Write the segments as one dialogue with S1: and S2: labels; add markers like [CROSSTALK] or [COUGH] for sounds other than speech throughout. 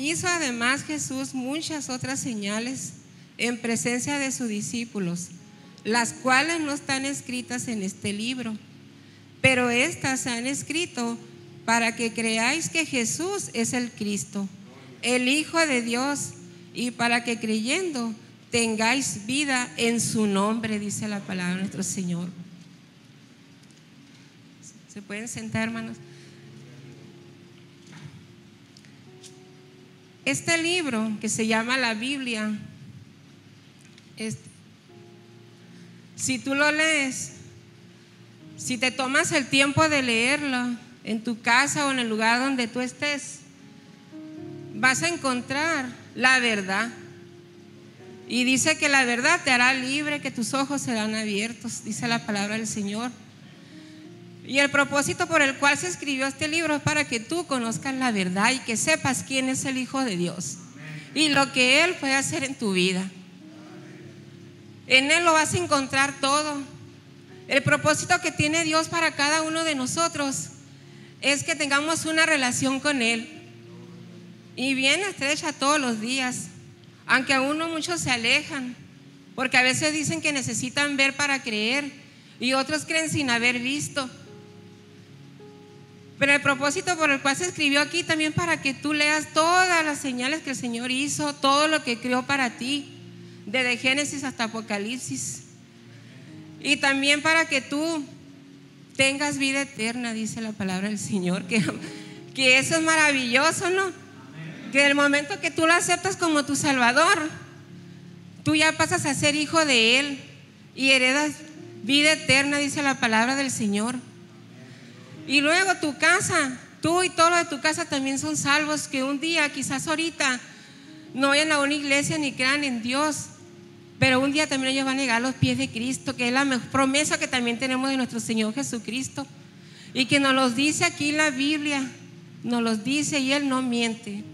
S1: Hizo además Jesús muchas otras señales en presencia de sus discípulos, las cuales no están escritas en este libro, pero estas se han escrito para que creáis que Jesús es el Cristo, el Hijo de Dios, y para que creyendo tengáis vida en su nombre, dice la palabra de nuestro Señor. ¿Se pueden sentar, hermanos? Este libro que se llama la Biblia, si tú lo lees, si te tomas el tiempo de leerlo en tu casa o en el lugar donde tú estés, vas a encontrar la verdad. Y dice que la verdad te hará libre, que tus ojos serán abiertos, dice la palabra del Señor. Y el propósito por el cual se escribió este libro es para que tú conozcas la verdad y que sepas quién es el Hijo de Dios y lo que Él puede hacer en tu vida. En Él lo vas a encontrar todo. El propósito que tiene Dios para cada uno de nosotros es que tengamos una relación con Él. Y bien estrecha todos los días, aunque a uno muchos se alejan, porque a veces dicen que necesitan ver para creer y otros creen sin haber visto. Pero el propósito por el cual se escribió aquí también para que tú leas todas las señales que el Señor hizo, todo lo que creó para ti, desde Génesis hasta Apocalipsis. Y también para que tú tengas vida eterna, dice la palabra del Señor, que, que eso es maravilloso, ¿no? Que el momento que tú lo aceptas como tu Salvador, tú ya pasas a ser hijo de Él y heredas vida eterna, dice la palabra del Señor. Y luego tu casa, tú y todo lo de tu casa también son salvos que un día, quizás ahorita, no vayan a una iglesia ni crean en Dios, pero un día también ellos van a llegar a los pies de Cristo, que es la promesa que también tenemos de nuestro Señor Jesucristo. Y que nos los dice aquí la Biblia, nos los dice y Él no miente.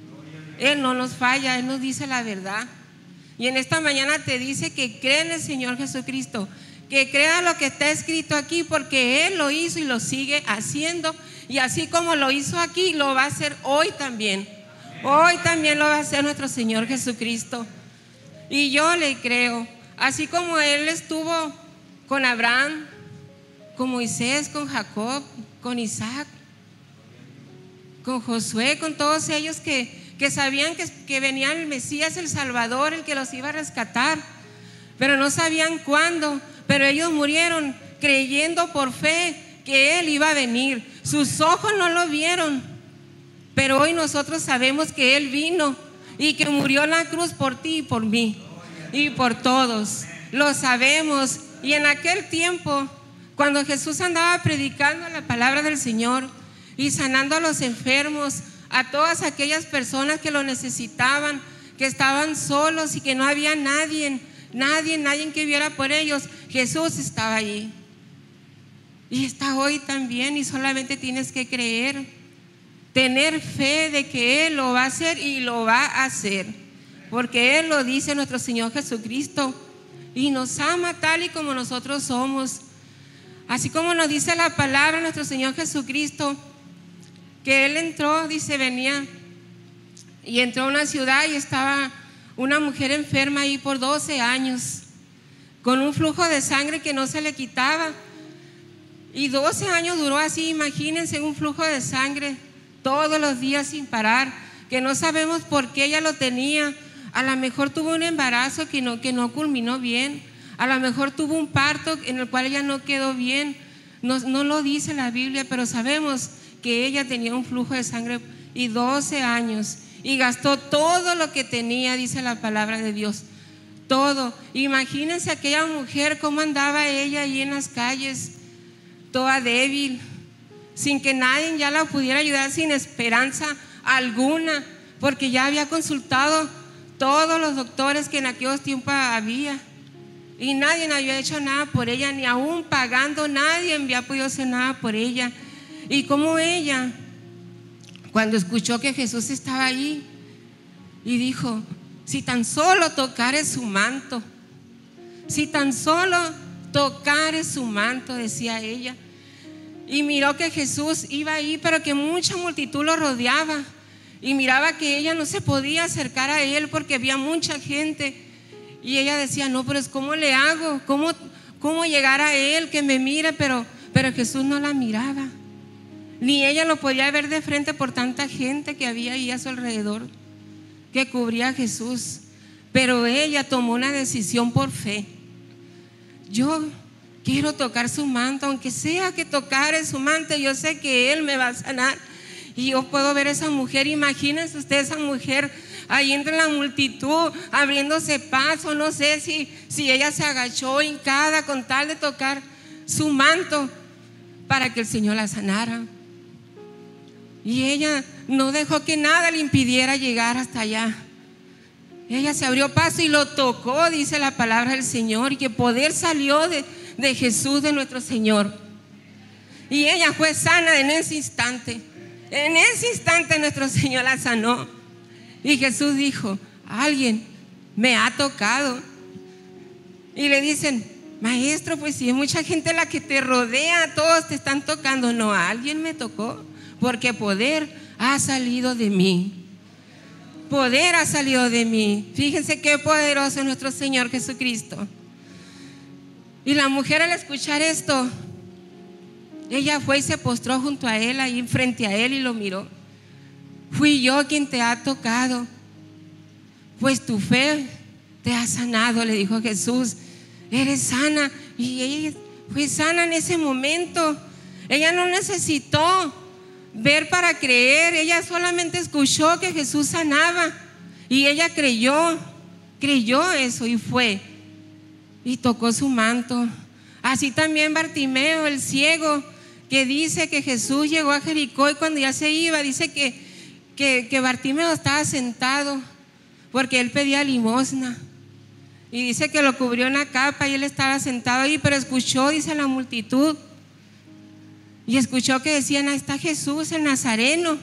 S1: Él no nos falla, Él nos dice la verdad. Y en esta mañana te dice que cree en el Señor Jesucristo, que crea lo que está escrito aquí porque Él lo hizo y lo sigue haciendo. Y así como lo hizo aquí, lo va a hacer hoy también. Hoy también lo va a hacer nuestro Señor Jesucristo. Y yo le creo, así como Él estuvo con Abraham, con Moisés, con Jacob, con Isaac, con Josué, con todos ellos que, que sabían que, que venía el Mesías, el Salvador, el que los iba a rescatar, pero no sabían cuándo pero ellos murieron creyendo por fe que Él iba a venir. Sus ojos no lo vieron, pero hoy nosotros sabemos que Él vino y que murió en la cruz por ti y por mí y por todos. Lo sabemos. Y en aquel tiempo, cuando Jesús andaba predicando la palabra del Señor y sanando a los enfermos, a todas aquellas personas que lo necesitaban, que estaban solos y que no había nadie, nadie, nadie que viera por ellos, Jesús estaba allí. Y está hoy también y solamente tienes que creer, tener fe de que Él lo va a hacer y lo va a hacer. Porque Él lo dice nuestro Señor Jesucristo y nos ama tal y como nosotros somos. Así como nos dice la palabra nuestro Señor Jesucristo, que Él entró, dice, venía y entró a una ciudad y estaba una mujer enferma ahí por 12 años con un flujo de sangre que no se le quitaba. Y 12 años duró así, imagínense un flujo de sangre todos los días sin parar, que no sabemos por qué ella lo tenía. A lo mejor tuvo un embarazo que no, que no culminó bien, a lo mejor tuvo un parto en el cual ella no quedó bien. No, no lo dice la Biblia, pero sabemos ella tenía un flujo de sangre y 12 años y gastó todo lo que tenía, dice la palabra de Dios todo. Imagínense aquella mujer, cómo andaba ella ahí en las calles, toda débil, sin que nadie ya la pudiera ayudar, sin esperanza alguna, porque ya había consultado todos los doctores que en aquellos tiempos había. Y nadie había hecho nada por ella, ni aún pagando, nadie había podido hacer nada por ella. Y como ella, cuando escuchó que Jesús estaba ahí, y dijo, si tan solo tocare su manto, si tan solo tocare su manto, decía ella. Y miró que Jesús iba ahí, pero que mucha multitud lo rodeaba. y miraba que ella no se podía acercar a él porque había mucha gente. Y ella decía, no, pero cómo le hago, cómo, cómo llegar a él, que me mire, pero, pero Jesús no la miraba. Ni ella lo podía ver de frente por tanta gente que había ahí a su alrededor, que cubría a Jesús. Pero ella tomó una decisión por fe. Yo quiero tocar su manto, aunque sea que tocar su manto, yo sé que Él me va a sanar. Y yo puedo ver a esa mujer, imagínense usted esa mujer ahí entre la multitud, abriéndose paso, no sé si, si ella se agachó hincada con tal de tocar su manto para que el Señor la sanara. Y ella no dejó que nada le impidiera llegar hasta allá. Ella se abrió paso y lo tocó, dice la palabra del Señor, y que poder salió de, Jesús, de nuestro Señor. Y ella fue sana en ese instante. En ese instante nuestro Señor la sanó. Y Jesús dijo, alguien me ha tocado. Y le dicen, maestro, pues si hay mucha gente la que te rodea, todos te están tocando. No, alguien me tocó, porque poder ha salido de mí. Poder ha salido de mí. Fíjense qué poderoso es nuestro Señor Jesucristo. Y la mujer al escuchar esto, ella fue y se postró junto a él, ahí frente a él y lo miró. Fui yo quien te ha tocado, pues tu fe te ha sanado, le dijo Jesús. Eres sana. Y ella fue sana en ese momento. Ella no necesitó ver para creer, ella solamente escuchó que Jesús sanaba. Y ella creyó, creyó eso y fue. Y tocó su manto. Así también Bartimeo, el ciego, que dice que Jesús llegó a Jericó y cuando ya se iba, dice que, que, Bartimeo estaba sentado porque él pedía limosna. Y dice que lo cubrió una capa y él estaba sentado ahí, pero escuchó, dice la multitud, y escuchó que decían, ahí está Jesús, el Nazareno.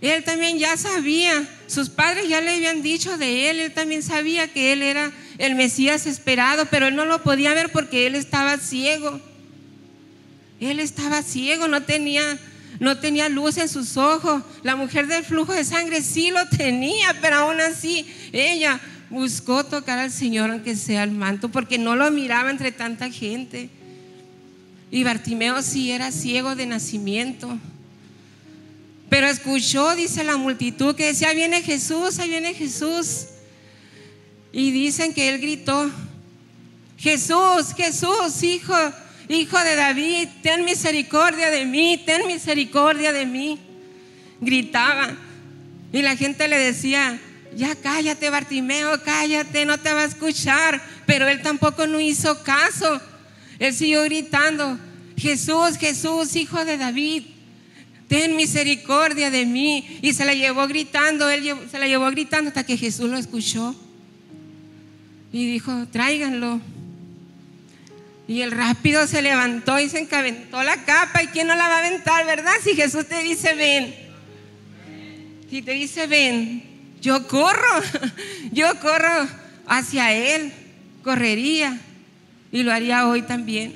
S1: Él también ya sabía, sus padres ya le habían dicho de él, él también sabía que él era el Mesías esperado, pero él no lo podía ver porque él estaba ciego. Él estaba ciego, no tenía, no tenía luz en sus ojos. La mujer del flujo de sangre sí lo tenía, pero aún así ella buscó tocar al Señor aunque sea el manto, porque no lo miraba entre tanta gente. Y Bartimeo sí era ciego de nacimiento. Pero escuchó, dice la multitud, que decía, viene Jesús, ahí viene Jesús. Y dicen que él gritó, Jesús, Jesús, hijo Hijo de David, ten misericordia de mí, ten misericordia de mí. Gritaba. Y la gente le decía, ya cállate Bartimeo, cállate, no te va a escuchar. Pero él tampoco no hizo caso. Él siguió gritando, Jesús, Jesús, hijo de David, ten misericordia de mí. Y se la llevó gritando, él se la llevó gritando hasta que Jesús lo escuchó. Y dijo, tráiganlo. Y el rápido se levantó y se encaventó la capa. ¿Y quién no la va a aventar, verdad? Si Jesús te dice ven. Si te dice ven, yo corro. [LAUGHS] Yo corro hacia Él. Correría. Y lo haría hoy también.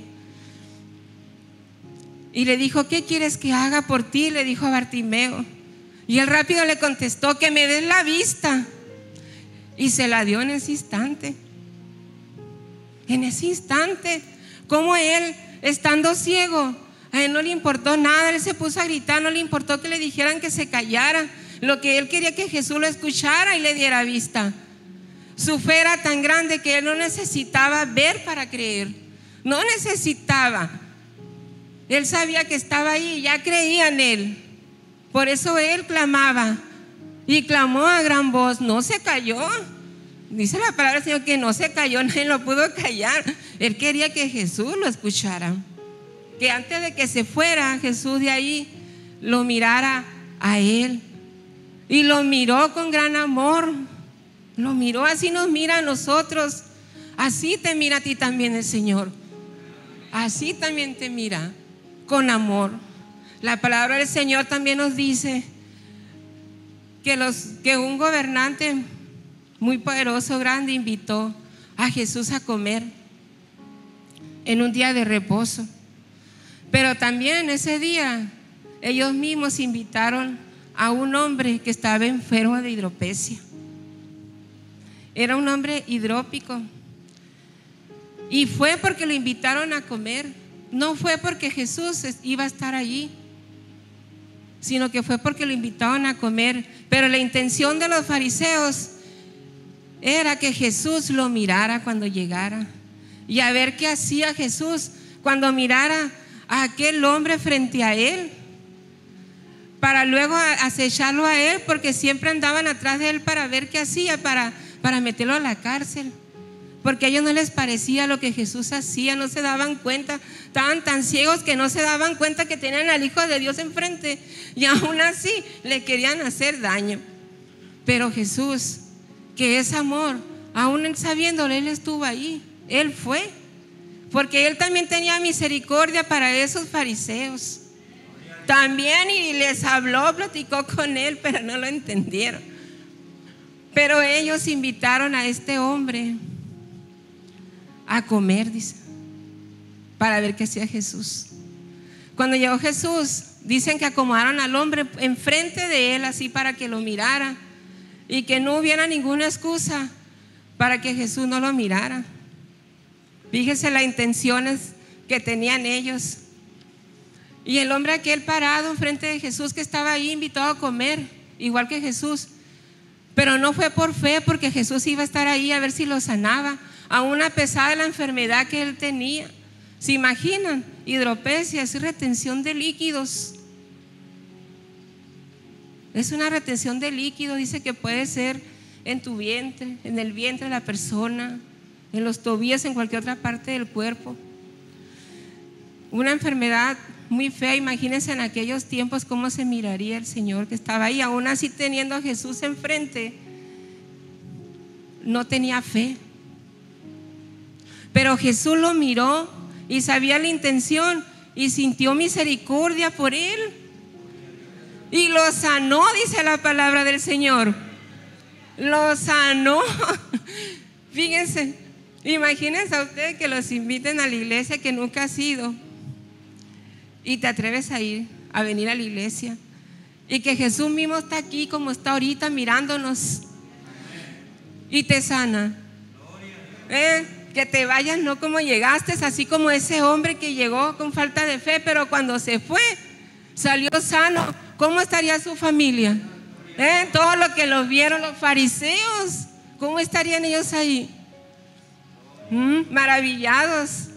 S1: Y le dijo, ¿qué quieres que haga por ti? Le dijo a Bartimeo. Y el rápido le contestó, que me des la vista. Y se la dio en ese instante. En ese instante como él, estando ciego, a él no le importó nada, él se puso a gritar, no le importó que le dijeran que se callara. Lo que él quería que Jesús lo escuchara y le diera vista. Su fe era tan grande que él no necesitaba ver para creer. No necesitaba. Él sabía que estaba ahí, ya creía en él. Por eso él clamaba y clamó a gran voz, no se cayó. Dice la palabra del Señor que no se cayó, [LAUGHS] nadie lo pudo callar. Él quería que Jesús lo escuchara. Que antes de que se fuera Jesús de ahí, lo mirara a él. Y lo miró con gran amor. Lo miró, así nos mira a nosotros. Así te mira a ti también el Señor. Así también te mira, con amor. La palabra del Señor también nos dice que, los, que un gobernante muy poderoso, grande, invitó a Jesús a comer en un día de reposo. Pero también ese día ellos mismos invitaron a un hombre que estaba enfermo de hidropesia. Era un hombre hidrópico. Y fue porque lo invitaron a comer. No fue porque Jesús iba a estar allí, sino que fue porque lo invitaron a comer. Pero la intención de los fariseos era que Jesús lo mirara cuando llegara y a ver qué hacía Jesús cuando mirara a aquel hombre frente a él para luego acecharlo a él, porque siempre andaban atrás de él para ver qué hacía, para, para meterlo a la cárcel. Porque a ellos no les parecía lo que Jesús hacía, no se daban cuenta, estaban tan ciegos que no se daban cuenta que tenían al Hijo de Dios enfrente y aún así le querían hacer daño. Pero Jesús, que es amor, aún sabiéndolo, Él estuvo ahí, Él fue, porque Él también tenía misericordia para esos fariseos. También y les habló, platicó con él, pero no lo entendieron. Pero ellos invitaron a este hombre a comer, dice, para ver qué hacía Jesús. Cuando llegó Jesús, dicen que acomodaron al hombre enfrente de él así para que lo mirara y que no hubiera ninguna excusa para que Jesús no lo mirara. Fíjese las intenciones que tenían ellos. Y el hombre aquel parado enfrente de Jesús que estaba ahí invitado a comer, igual que Jesús. Pero no fue por fe, porque Jesús iba a estar ahí a ver si lo sanaba, aún a pesar de la enfermedad que él tenía. ¿Se imaginan? Hidropesia es retención de líquidos. Es una retención de líquido, dice que puede ser en tu vientre, en el vientre de la persona, en los tobillos, en cualquier otra parte del cuerpo. Una enfermedad muy fea. Imagínense en aquellos tiempos cómo se miraría el Señor que estaba ahí, aún así teniendo a Jesús enfrente. No tenía fe. Pero Jesús lo miró y sabía la intención y sintió misericordia por él. Y lo sanó, dice la palabra del Señor. Lo sanó. [LAUGHS] Fíjense, imagínense a ustedes que los inviten a la iglesia que nunca ha sido y te atreves a ir, a venir a la iglesia. Y que Jesús mismo está aquí como está ahorita mirándonos y te sana. ¿Eh? Que te vayas no como llegaste, así como ese hombre que llegó con falta de fe, pero cuando se fue, salió sano. ¿Cómo estaría su familia? ¿Eh? Todo lo que los vieron los fariseos, ¿cómo estarían ellos ahí? ¿Mm? Maravillados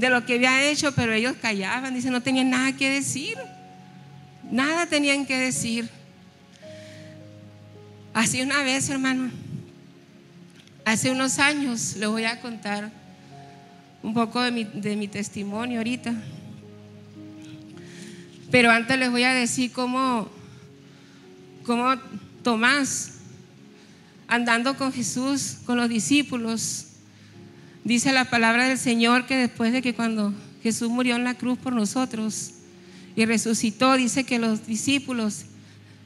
S1: de lo que había hecho, pero ellos callaban, dice, no tenían nada que decir. Nada tenían que decir. Así una vez, hermano, hace unos años, le voy a contar un poco de mi, de mi testimonio ahorita. Pero antes les voy a decir cómo, cómo Tomás, andando con Jesús, con los discípulos, Dice la palabra del Señor que después de que cuando Jesús murió en la cruz por nosotros y resucitó, dice que los discípulos,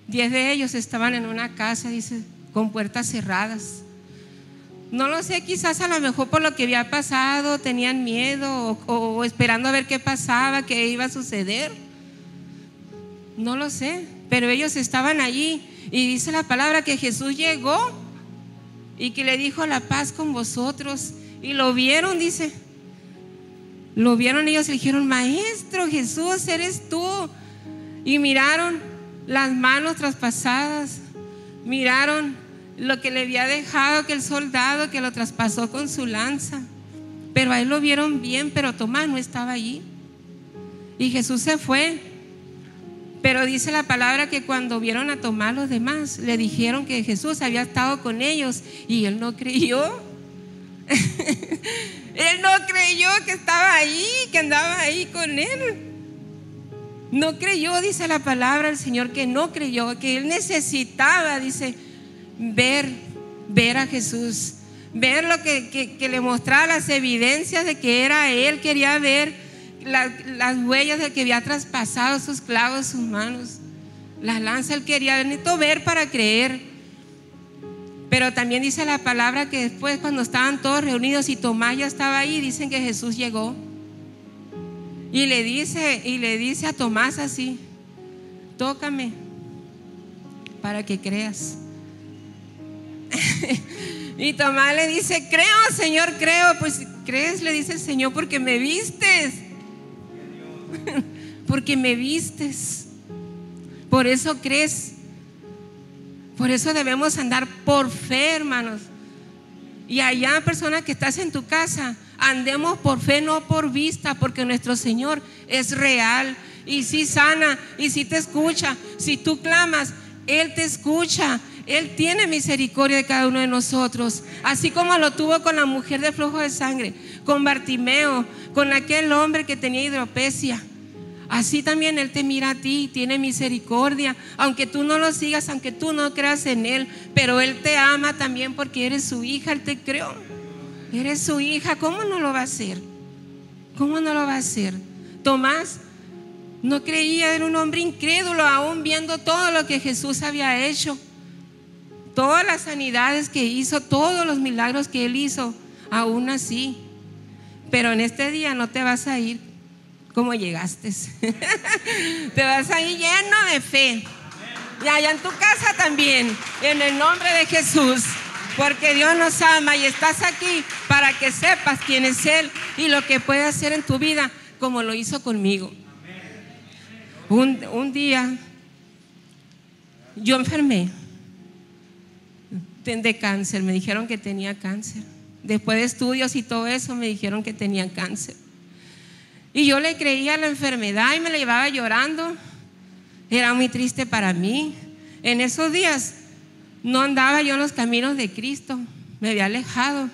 S1: diez de ellos estaban en una casa, dice, con puertas cerradas. No lo sé, quizás a lo mejor por lo que había pasado, tenían miedo o, esperando a ver qué pasaba, qué iba a suceder. No lo sé, pero ellos estaban allí y dice la palabra que Jesús llegó y que le dijo la paz con vosotros. Y lo vieron, dice. Lo vieron ellos y dijeron, Maestro Jesús, eres tú. Y miraron las manos traspasadas. Miraron lo que le había dejado aquel soldado que lo traspasó con su lanza. Pero a él lo vieron bien, pero Tomás no estaba allí. Y Jesús se fue. Pero dice la palabra que cuando vieron a Tomás los demás, le dijeron que Jesús había estado con ellos y él no creyó. Él no creyó que estaba ahí, que andaba ahí con él. No creyó, dice la palabra del Señor, que no creyó, que él necesitaba, dice, ver, ver a Jesús, ver lo que, le mostraba las evidencias de que era él, quería ver las huellas de que había traspasado sus clavos, sus manos, las lanzas, él quería ver para creer. Pero también dice la palabra que después cuando estaban todos reunidos y Tomás ya estaba ahí, dicen que Jesús llegó. Y le dice, y le dice a Tomás así, tócame, para que creas. [LAUGHS] y Tomás le dice, creo, Señor, creo. Pues crees, le dice el Señor, porque me vistes. [LAUGHS] porque me vistes. Por eso crees. Por eso debemos andar por fe, hermanos. Y allá, persona que estás en tu casa, andemos por fe, no por vista, porque nuestro Señor es real y si sana y si te escucha. Si tú clamas, Él te escucha. Él tiene misericordia de cada uno de nosotros, así como lo tuvo con la mujer de flujo de sangre, con Bartimeo, con aquel hombre que tenía hidropesia. Así también Él te mira a ti, tiene misericordia, aunque tú no lo sigas, aunque tú no creas en Él, pero Él te ama también porque eres su hija, Él te creó. Eres su hija, ¿cómo no lo va a hacer? ¿Cómo no lo va a hacer? Tomás no creía, era un hombre incrédulo, aún viendo todo lo que Jesús había hecho, todas las sanidades que hizo, todos los milagros que Él hizo, aún así. Pero en este día no te vas a ir como llegaste. [LAUGHS] te vas a ir lleno de fe. Y allá en tu casa también, en el nombre de Jesús. Porque Dios nos ama y estás aquí para que sepas quién es Él y lo que puede hacer en tu vida como lo hizo conmigo. Un, día yo enfermé de cáncer, me dijeron que tenía cáncer. Después de estudios y todo eso me dijeron que tenía cáncer. Y yo le creía la enfermedad y me la llevaba llorando. Era muy triste para mí. En esos días no andaba yo en los caminos de Cristo, me había alejado.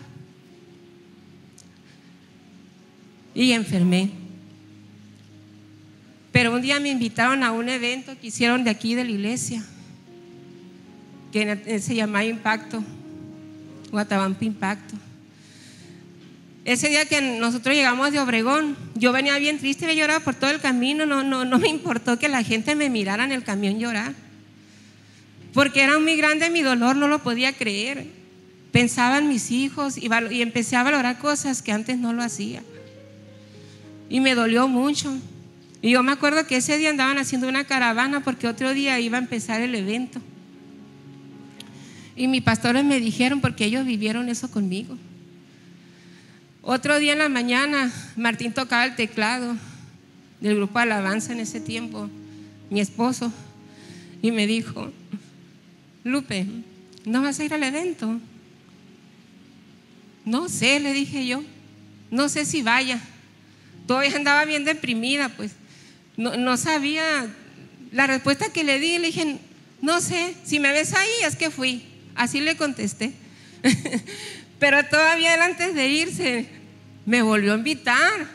S1: Y enfermé. Pero un día me invitaron a un evento que hicieron de aquí de la iglesia, que se llamaba Impacto, Guatabampa Impacto. Ese día que nosotros llegamos de Obregón, yo venía bien triste, me lloraba por todo el camino, no, no, no me importó que la gente me mirara en el camión llorar porque era muy grande mi dolor, no lo podía creer. Pensaba en mis hijos y, y empecé a valorar cosas que antes no lo hacía. Y me dolió mucho. Y yo me acuerdo que ese día andaban haciendo una caravana porque otro día iba a empezar el evento. Y mis pastores me dijeron porque ellos vivieron eso conmigo. Otro día en la mañana, Martín tocaba el teclado del grupo Alabanza en ese tiempo, mi esposo, y me dijo, Lupe, ¿no vas a ir al evento? No sé, le dije yo. No sé si vaya. Todavía andaba bien deprimida, pues. No, sabía. La respuesta que le di, le dije, no sé, si me ves ahí es que fui. Así le contesté. [LAUGHS] Pero todavía antes de irse, me volvió a invitar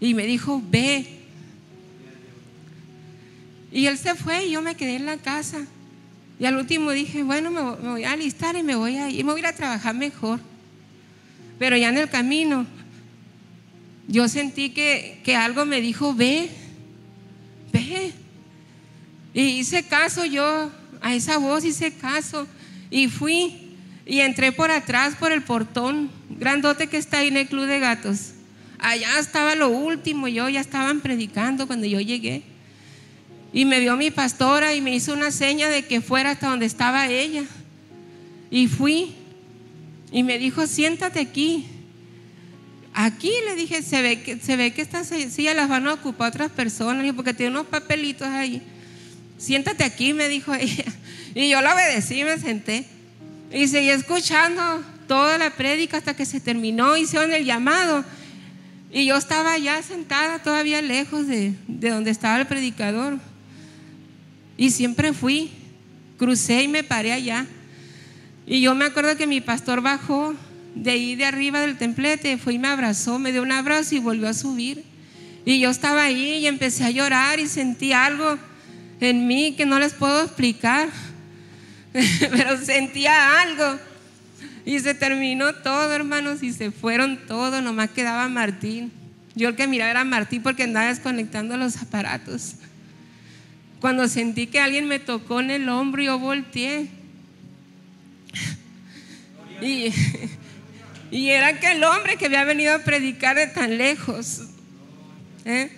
S1: y me dijo, ve. Y él se fue y yo me quedé en la casa. Y al último dije, bueno, me, voy a alistar y me voy a ir, me voy a ir a trabajar mejor. Pero ya en el camino, yo sentí que, que algo me dijo, ve, ve. Y hice caso yo a esa voz, hice caso. Y fui y entré por atrás, por el portón grandote que está ahí en el Club de Gatos. Allá estaba lo último, yo ya estaban predicando cuando yo llegué. Y me vio mi pastora y me hizo una seña de que fuera hasta donde estaba ella. Y fui. Y me dijo, siéntate aquí. Aquí le dije, se ve que, se ve que estas sillas las van a ocupar otras personas, porque tiene unos papelitos ahí. Siéntate aquí, me dijo [LAUGHS] ella. Y yo la obedecí y me senté. Y seguí escuchando toda la prédica hasta que se terminó, hicieron el llamado. Y yo estaba ya sentada todavía lejos de, de donde estaba el predicador. Y siempre fui, crucé y me paré allá. Y yo me acuerdo que mi pastor bajó de ahí de arriba del templete, fue y me abrazó, me dio un abrazo y volvió a subir. Y yo estaba ahí y empecé a llorar y sentí algo en mí que no les puedo explicar, [LAUGHS] pero sentía algo. Y se terminó todo, hermanos, y se fueron todos, nomás quedaba Martín. Yo el que miraba era Martín porque andaba desconectando los aparatos. Cuando sentí que alguien me tocó en el hombro, yo volteé. Y, [LAUGHS] y era aquel hombre que había venido a predicar de tan lejos. ¿eh?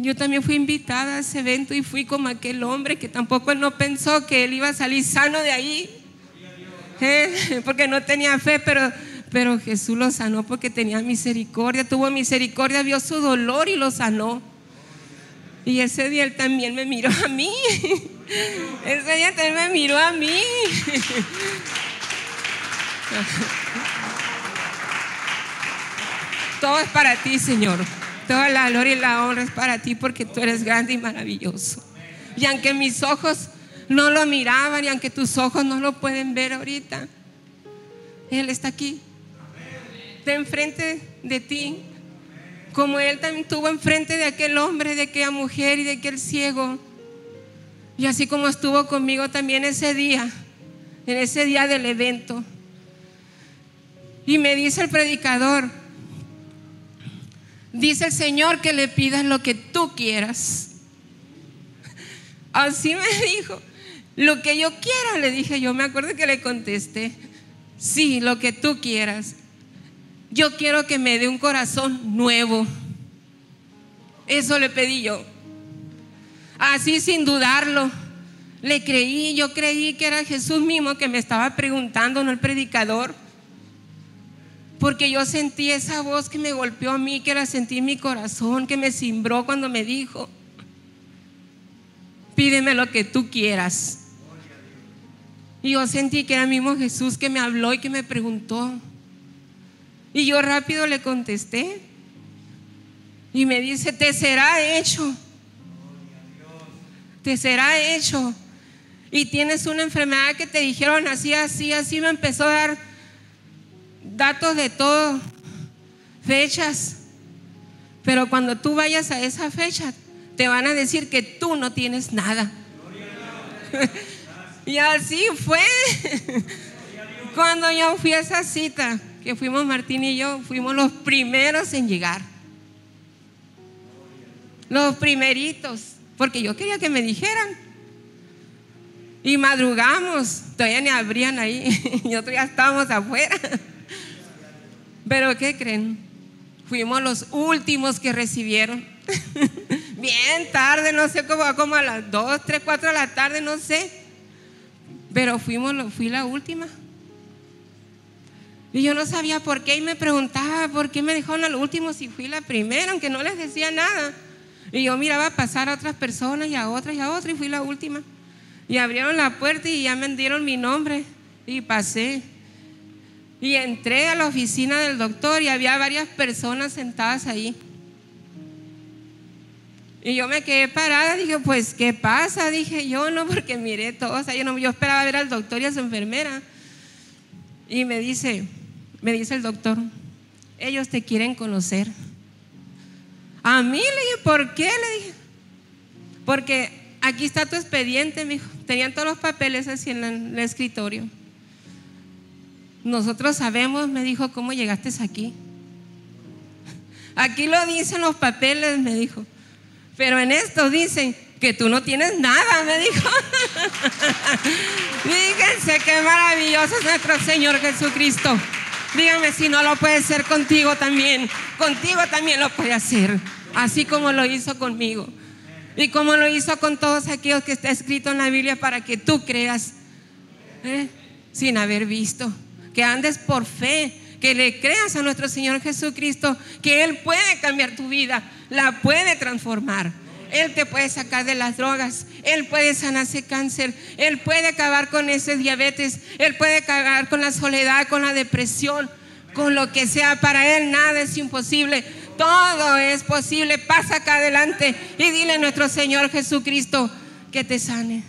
S1: Yo también fui invitada a ese evento y fui como aquel hombre que tampoco no pensó que él iba a salir sano de ahí. ¿Eh? [LAUGHS] Porque no tenía fe, pero, pero Jesús lo sanó porque tenía misericordia, tuvo misericordia, vio su dolor y lo sanó. Y ese día él también me miró a mí. [LAUGHS] Ese día también me miró a mí. [LAUGHS] Todo es para ti, Señor. Toda la gloria y la honra es para ti porque tú eres grande y maravilloso. Y aunque mis ojos no lo miraban y aunque tus ojos no lo pueden ver ahorita, Él está aquí. Está enfrente de ti. Como Él también estuvo enfrente de aquel hombre, de aquella mujer y de aquel ciego. Y así como estuvo conmigo también ese día, en ese día del evento. Y me dice el predicador, Dice el Señor que le pidas lo que tú quieras. Así me [LAUGHS] dijo, lo que yo quiera, le dije yo, me acuerdo que le contesté, sí, lo que tú quieras. Yo quiero que me dé un corazón nuevo. Eso le pedí yo. Así sin dudarlo. Le creí, yo creí que era Jesús mismo que me estaba preguntando, no el predicador. Porque yo sentí esa voz que me golpeó a mí, que la sentí en mi corazón, que me cimbró cuando me dijo, pídeme lo que tú quieras. Y yo sentí que era el mismo Jesús que me habló y que me preguntó. Y yo rápido le contesté. Y me dice, te será hecho. Te será hecho. Y tienes una enfermedad que te dijeron así, así, así. Me empezó a dar datos de todo, fechas. Pero cuando tú vayas a esa fecha, te van a decir que tú no tienes nada. [LAUGHS] y así fue. [LAUGHS] cuando yo fui a esa cita, que fuimos Martín y yo, fuimos los primeros en llegar. Los primeritos, porque yo quería que me dijeran. Y madrugamos, todavía ni abrían ahí, [LAUGHS] nosotros ya estábamos afuera. Pero ¿qué creen? Fuimos los últimos que recibieron. [LAUGHS] Bien tarde, no sé cómo, como a las 2, 3, 4 de la tarde, no sé. Pero fuimos, fui la última. Y yo no sabía por qué y me preguntaba por qué me dejaron al último si fui la primera, aunque no les decía nada. Y yo miraba pasar a otras personas y a otras y a otras y fui la última. Y abrieron la puerta y ya me dieron mi nombre y pasé. Y entré a la oficina del doctor y había varias personas sentadas ahí. Y yo me quedé parada, dije, pues, ¿qué pasa? Dije yo, no, porque miré todos ahí, no, yo esperaba ver al doctor y a su enfermera. Y me dice, me dice el doctor, ellos te quieren conocer. A mí le dije, ¿por qué? Le dije, porque aquí está tu expediente, me dijo. Tenían todos los papeles así en el escritorio. Nosotros sabemos, me dijo, cómo llegaste aquí. Aquí lo dicen los papeles, me dijo. Pero en esto dicen que tú no tienes nada, me dijo. [LAUGHS] Fíjense qué maravilloso es nuestro Señor Jesucristo. Díganme si no lo puede hacer contigo también. Contigo también lo puede hacer. Así como lo hizo conmigo. Y como lo hizo con todos aquellos que está escrito en la Biblia para que tú creas. ¿eh? Sin haber visto que andes por fe, que le creas a nuestro Señor Jesucristo, que Él puede cambiar tu vida, la puede transformar. Él te puede sacar de las drogas, Él puede sanar ese cáncer, Él puede acabar con ese diabetes, Él puede acabar con la soledad, con la depresión, con lo que sea. Para Él nada es imposible, todo es posible. Pasa acá adelante y dile a nuestro Señor Jesucristo que te sane.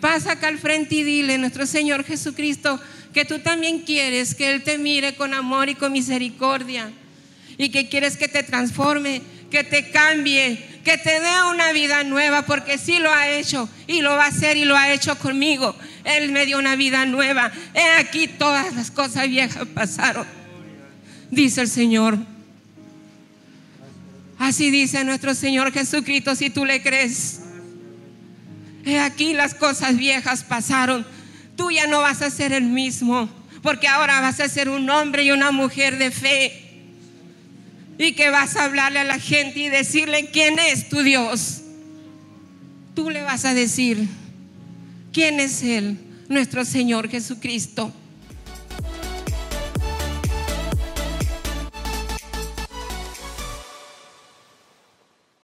S1: Pasa acá al frente y dile, nuestro Señor Jesucristo, que tú también quieres que Él te mire con amor y con misericordia y que quieres que te transforme, que te cambie, que te dé una vida nueva, porque sí lo ha hecho y lo va a hacer y lo ha hecho conmigo. Él me dio una vida nueva. He aquí todas las cosas viejas pasaron, dice el Señor. Así dice nuestro Señor Jesucristo, si tú le crees. He aquí las cosas viejas pasaron tú ya no vas a ser el mismo, porque ahora vas a ser un hombre y una mujer de fe. y que vas a hablarle a la gente y decirle quién es tu Dios. Tú le vas a decir quién es Él, nuestro Señor Jesucristo.